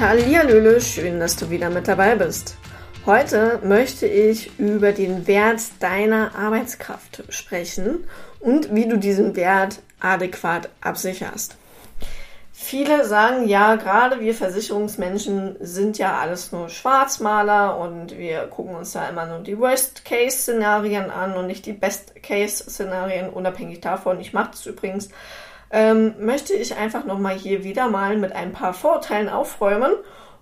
Hallihallöle, schön, dass du wieder mit dabei bist. Heute möchte ich über den Wert deiner Arbeitskraft sprechen und wie du diesen Wert adäquat absicherst. Viele sagen ja, gerade wir Versicherungsmenschen sind ja alles nur Schwarzmaler und wir gucken uns da immer nur die Worst-Case-Szenarien an und nicht die Best-Case-Szenarien, unabhängig davon. Ich mache das übrigens ähm, möchte ich einfach nochmal hier wieder mal mit ein paar Vorurteilen aufräumen.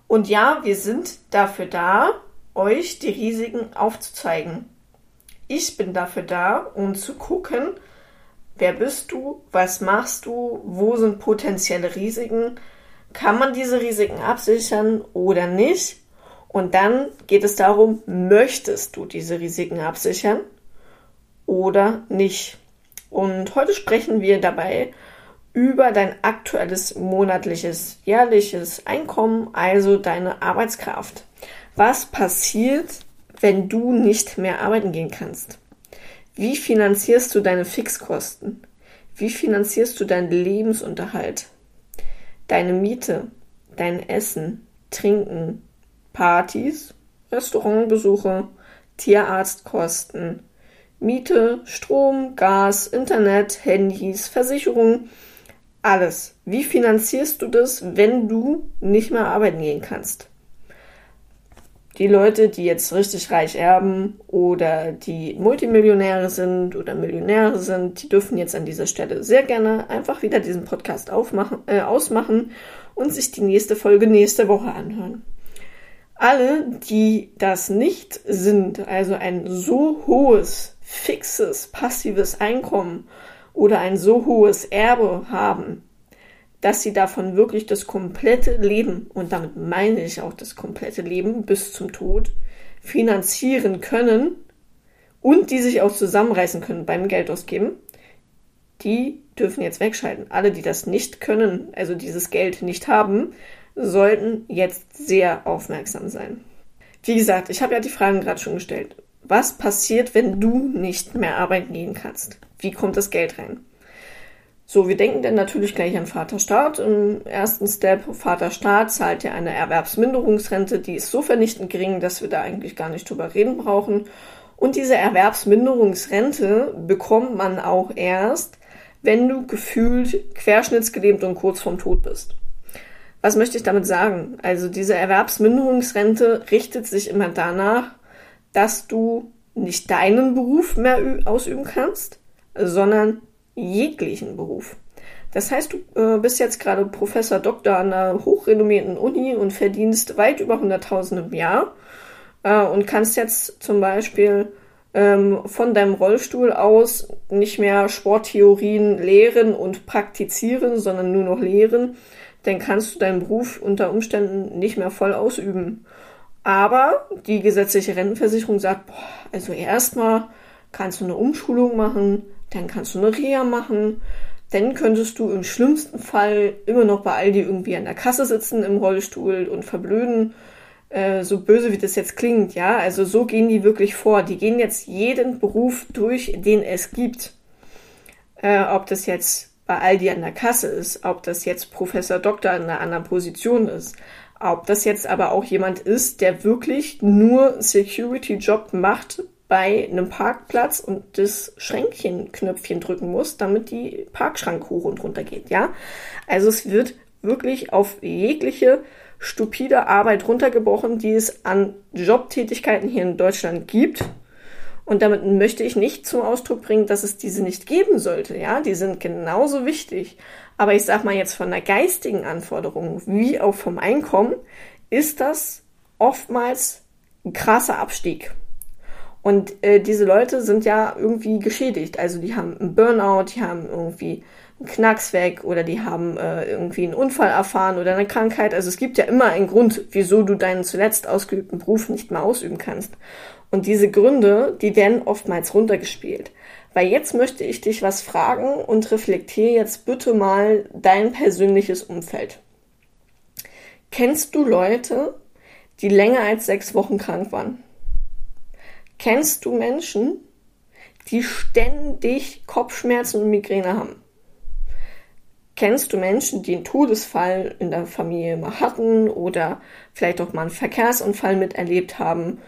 Und ja, wir sind dafür da, euch die Risiken aufzuzeigen. Ich bin dafür da, um zu gucken, wer bist du, was machst du, wo sind potenzielle Risiken, kann man diese Risiken absichern oder nicht. Und dann geht es darum, möchtest du diese Risiken absichern oder nicht. Und heute sprechen wir dabei über dein aktuelles monatliches, jährliches Einkommen, also deine Arbeitskraft. Was passiert, wenn du nicht mehr arbeiten gehen kannst? Wie finanzierst du deine Fixkosten? Wie finanzierst du deinen Lebensunterhalt? Deine Miete, dein Essen, Trinken, Partys, Restaurantbesuche, Tierarztkosten, Miete, Strom, Gas, Internet, Handys, Versicherungen, alles. Wie finanzierst du das, wenn du nicht mehr arbeiten gehen kannst? Die Leute, die jetzt richtig reich erben oder die Multimillionäre sind oder Millionäre sind, die dürfen jetzt an dieser Stelle sehr gerne einfach wieder diesen Podcast aufmachen, äh, ausmachen und sich die nächste Folge nächste Woche anhören. Alle, die das nicht sind, also ein so hohes, fixes, passives Einkommen oder ein so hohes Erbe haben, dass sie davon wirklich das komplette Leben, und damit meine ich auch das komplette Leben bis zum Tod, finanzieren können und die sich auch zusammenreißen können beim Geld ausgeben, die dürfen jetzt wegschalten. Alle, die das nicht können, also dieses Geld nicht haben, sollten jetzt sehr aufmerksam sein. Wie gesagt, ich habe ja die Fragen gerade schon gestellt. Was passiert, wenn du nicht mehr arbeiten gehen kannst? Wie kommt das Geld rein? So, wir denken dann natürlich gleich an Vaterstaat. Im ersten Step, Vaterstaat zahlt ja eine Erwerbsminderungsrente, die ist so vernichtend gering, dass wir da eigentlich gar nicht drüber reden brauchen. Und diese Erwerbsminderungsrente bekommt man auch erst, wenn du gefühlt querschnittsgelähmt und kurz vorm Tod bist. Was möchte ich damit sagen? Also diese Erwerbsminderungsrente richtet sich immer danach, dass du nicht deinen Beruf mehr ausüben kannst, sondern jeglichen Beruf. Das heißt, du äh, bist jetzt gerade Professor Doktor an einer hochrenommierten Uni und verdienst weit über 100.000 im Jahr äh, und kannst jetzt zum Beispiel ähm, von deinem Rollstuhl aus nicht mehr Sporttheorien lehren und praktizieren, sondern nur noch lehren. Dann kannst du deinen Beruf unter Umständen nicht mehr voll ausüben. Aber die gesetzliche Rentenversicherung sagt, boah, also erstmal kannst du eine Umschulung machen, dann kannst du eine Reha machen, dann könntest du im schlimmsten Fall immer noch bei Aldi irgendwie an der Kasse sitzen im Rollstuhl und verblöden. Äh, so böse wie das jetzt klingt, ja, also so gehen die wirklich vor. Die gehen jetzt jeden Beruf durch, den es gibt. Äh, ob das jetzt bei Aldi an der Kasse ist, ob das jetzt Professor Doktor in einer anderen Position ist, ob das jetzt aber auch jemand ist, der wirklich nur Security-Job macht bei einem Parkplatz und das Schränkchenknöpfchen drücken muss, damit die Parkschrank hoch und runter geht, ja? Also es wird wirklich auf jegliche stupide Arbeit runtergebrochen, die es an Jobtätigkeiten hier in Deutschland gibt. Und damit möchte ich nicht zum Ausdruck bringen, dass es diese nicht geben sollte, ja? Die sind genauso wichtig. Aber ich sag mal jetzt von der geistigen Anforderung wie auch vom Einkommen ist das oftmals ein krasser Abstieg. Und äh, diese Leute sind ja irgendwie geschädigt. Also die haben einen Burnout, die haben irgendwie einen Knacks weg oder die haben äh, irgendwie einen Unfall erfahren oder eine Krankheit. Also es gibt ja immer einen Grund, wieso du deinen zuletzt ausgeübten Beruf nicht mehr ausüben kannst. Und diese Gründe, die werden oftmals runtergespielt. Weil jetzt möchte ich dich was fragen und reflektiere jetzt bitte mal dein persönliches Umfeld. Kennst du Leute, die länger als sechs Wochen krank waren? Kennst du Menschen, die ständig Kopfschmerzen und Migräne haben? Kennst du Menschen, die einen Todesfall in der Familie mal hatten oder vielleicht auch mal einen Verkehrsunfall miterlebt haben?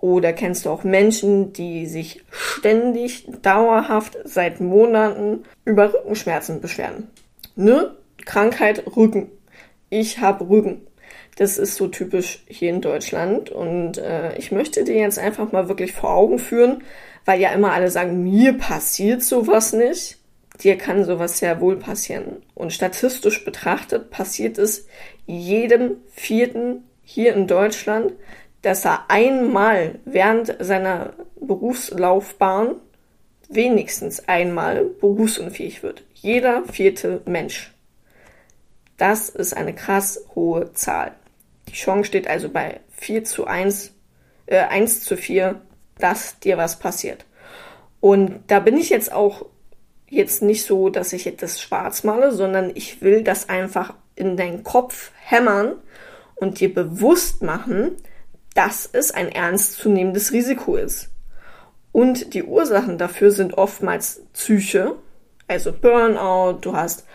Oder kennst du auch Menschen, die sich ständig, dauerhaft, seit Monaten über Rückenschmerzen beschweren? Ne? Krankheit Rücken. Ich habe Rücken. Das ist so typisch hier in Deutschland. Und äh, ich möchte dir jetzt einfach mal wirklich vor Augen führen, weil ja immer alle sagen, mir passiert sowas nicht dir kann sowas sehr wohl passieren. Und statistisch betrachtet passiert es jedem Vierten hier in Deutschland, dass er einmal während seiner Berufslaufbahn wenigstens einmal berufsunfähig wird. Jeder vierte Mensch. Das ist eine krass hohe Zahl. Die Chance steht also bei 4 zu 1, äh, 1 zu 4, dass dir was passiert. Und da bin ich jetzt auch jetzt nicht so, dass ich das schwarz male, sondern ich will das einfach in deinen Kopf hämmern und dir bewusst machen, dass es ein ernstzunehmendes Risiko ist. Und die Ursachen dafür sind oftmals Psyche, also Burnout, du hast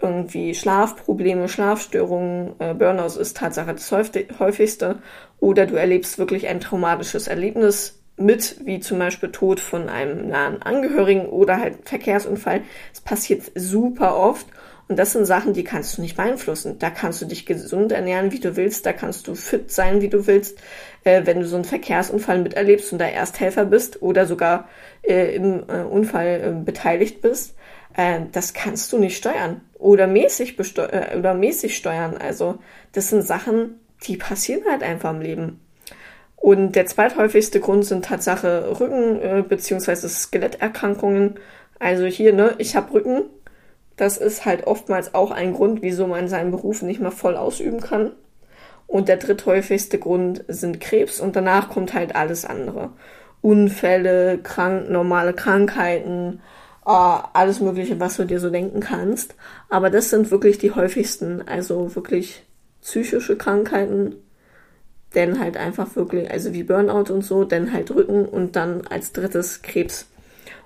irgendwie Schlafprobleme, Schlafstörungen, äh, Burnout ist Tatsache das häufigste, oder du erlebst wirklich ein traumatisches Erlebnis mit, wie zum Beispiel Tod von einem nahen Angehörigen oder halt Verkehrsunfall. Es passiert super oft und das sind Sachen, die kannst du nicht beeinflussen. Da kannst du dich gesund ernähren, wie du willst, da kannst du fit sein, wie du willst. Äh, wenn du so einen Verkehrsunfall miterlebst und da Ersthelfer bist oder sogar äh, im äh, Unfall äh, beteiligt bist, äh, das kannst du nicht steuern oder mäßig, äh, oder mäßig steuern. Also das sind Sachen, die passieren halt einfach im Leben. Und der zweithäufigste Grund sind Tatsache Rücken- äh, bzw. Skeletterkrankungen. Also hier, ne, ich habe Rücken. Das ist halt oftmals auch ein Grund, wieso man seinen Beruf nicht mehr voll ausüben kann. Und der dritthäufigste Grund sind Krebs und danach kommt halt alles andere. Unfälle, krank, normale Krankheiten, äh, alles Mögliche, was du dir so denken kannst. Aber das sind wirklich die häufigsten, also wirklich psychische Krankheiten, denn halt einfach wirklich, also wie Burnout und so, denn halt Rücken und dann als drittes Krebs.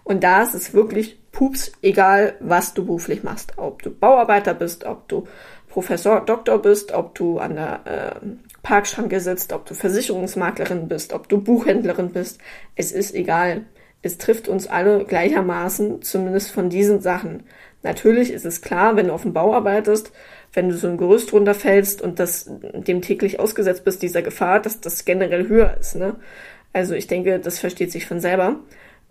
Und da ist es wirklich pups, egal was du beruflich machst. Ob du Bauarbeiter bist, ob du Professor, Doktor bist, ob du an der äh, Parkschranke sitzt, ob du Versicherungsmaklerin bist, ob du Buchhändlerin bist. Es ist egal. Es trifft uns alle gleichermaßen, zumindest von diesen Sachen. Natürlich ist es klar, wenn du auf dem Bau arbeitest, wenn du so ein Gerüst runterfällst und das dem täglich ausgesetzt bist, dieser Gefahr, dass das generell höher ist. Ne? Also ich denke, das versteht sich von selber.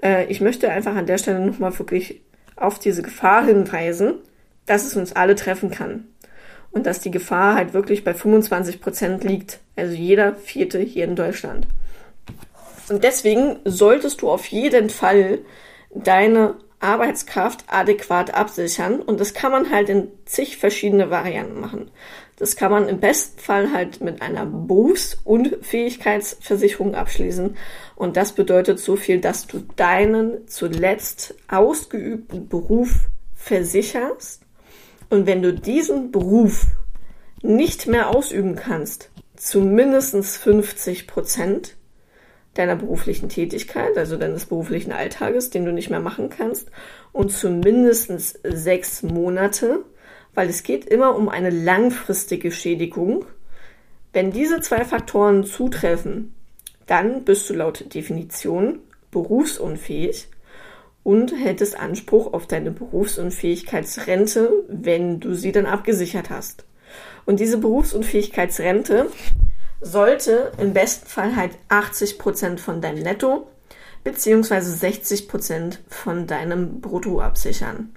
Äh, ich möchte einfach an der Stelle nochmal wirklich auf diese Gefahr hinweisen, dass es uns alle treffen kann. Und dass die Gefahr halt wirklich bei 25 Prozent liegt. Also jeder vierte hier in Deutschland. Und deswegen solltest du auf jeden Fall deine Arbeitskraft adäquat absichern. Und das kann man halt in zig verschiedene Varianten machen. Das kann man im besten Fall halt mit einer Berufsunfähigkeitsversicherung abschließen. Und das bedeutet so viel, dass du deinen zuletzt ausgeübten Beruf versicherst. Und wenn du diesen Beruf nicht mehr ausüben kannst, zu mindestens 50 Prozent, deiner beruflichen Tätigkeit, also deines beruflichen Alltages, den du nicht mehr machen kannst, und zu mindestens sechs Monate, weil es geht immer um eine langfristige Schädigung. Wenn diese zwei Faktoren zutreffen, dann bist du laut Definition berufsunfähig und hättest Anspruch auf deine Berufsunfähigkeitsrente, wenn du sie dann abgesichert hast. Und diese Berufsunfähigkeitsrente sollte im besten Fall halt 80 Prozent von deinem Netto beziehungsweise 60 Prozent von deinem Brutto absichern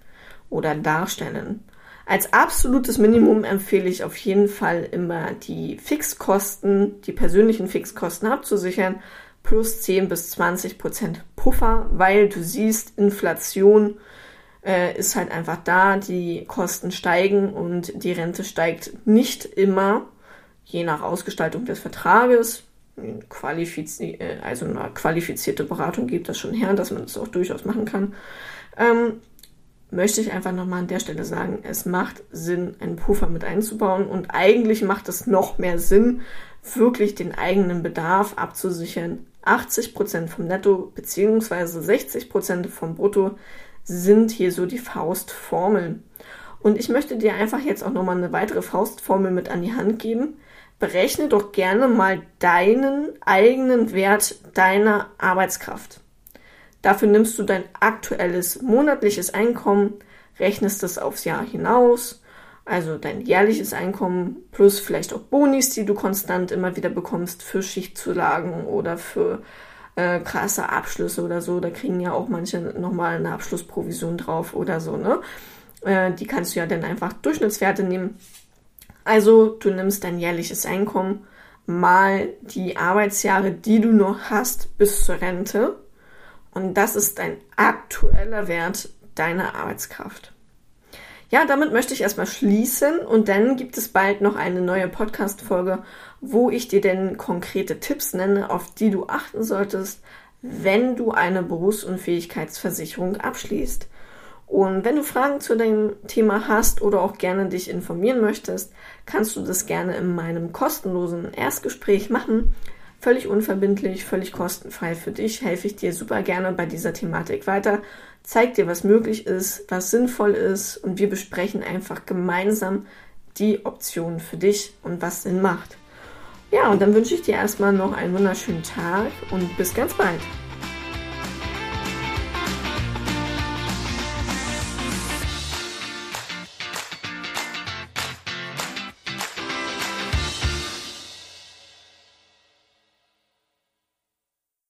oder darstellen. Als absolutes Minimum empfehle ich auf jeden Fall immer die Fixkosten, die persönlichen Fixkosten abzusichern, plus 10 bis 20 Prozent Puffer, weil du siehst, Inflation äh, ist halt einfach da, die Kosten steigen und die Rente steigt nicht immer je nach Ausgestaltung des Vertrages, qualifizi äh, also eine qualifizierte Beratung gibt das schon her, dass man das auch durchaus machen kann, ähm, möchte ich einfach nochmal an der Stelle sagen, es macht Sinn, einen Puffer mit einzubauen und eigentlich macht es noch mehr Sinn, wirklich den eigenen Bedarf abzusichern. 80% vom Netto bzw. 60% vom Brutto sind hier so die Faustformeln. Und ich möchte dir einfach jetzt auch nochmal eine weitere Faustformel mit an die Hand geben. Berechne doch gerne mal deinen eigenen Wert deiner Arbeitskraft. Dafür nimmst du dein aktuelles monatliches Einkommen, rechnest es aufs Jahr hinaus, also dein jährliches Einkommen plus vielleicht auch Bonis, die du konstant immer wieder bekommst für Schichtzulagen oder für äh, krasse Abschlüsse oder so. Da kriegen ja auch manche nochmal eine Abschlussprovision drauf oder so, ne? Äh, die kannst du ja dann einfach Durchschnittswerte nehmen. Also du nimmst dein jährliches Einkommen mal die Arbeitsjahre, die du noch hast bis zur Rente. Und das ist dein aktueller Wert deiner Arbeitskraft. Ja, damit möchte ich erstmal schließen und dann gibt es bald noch eine neue Podcast-Folge, wo ich dir denn konkrete Tipps nenne, auf die du achten solltest, wenn du eine Berufsunfähigkeitsversicherung abschließt. Und wenn du Fragen zu dem Thema hast oder auch gerne dich informieren möchtest, kannst du das gerne in meinem kostenlosen Erstgespräch machen. Völlig unverbindlich, völlig kostenfrei für dich, helfe ich dir super gerne bei dieser Thematik weiter, zeig dir, was möglich ist, was sinnvoll ist und wir besprechen einfach gemeinsam die Optionen für dich und was Sinn macht. Ja, und dann wünsche ich dir erstmal noch einen wunderschönen Tag und bis ganz bald.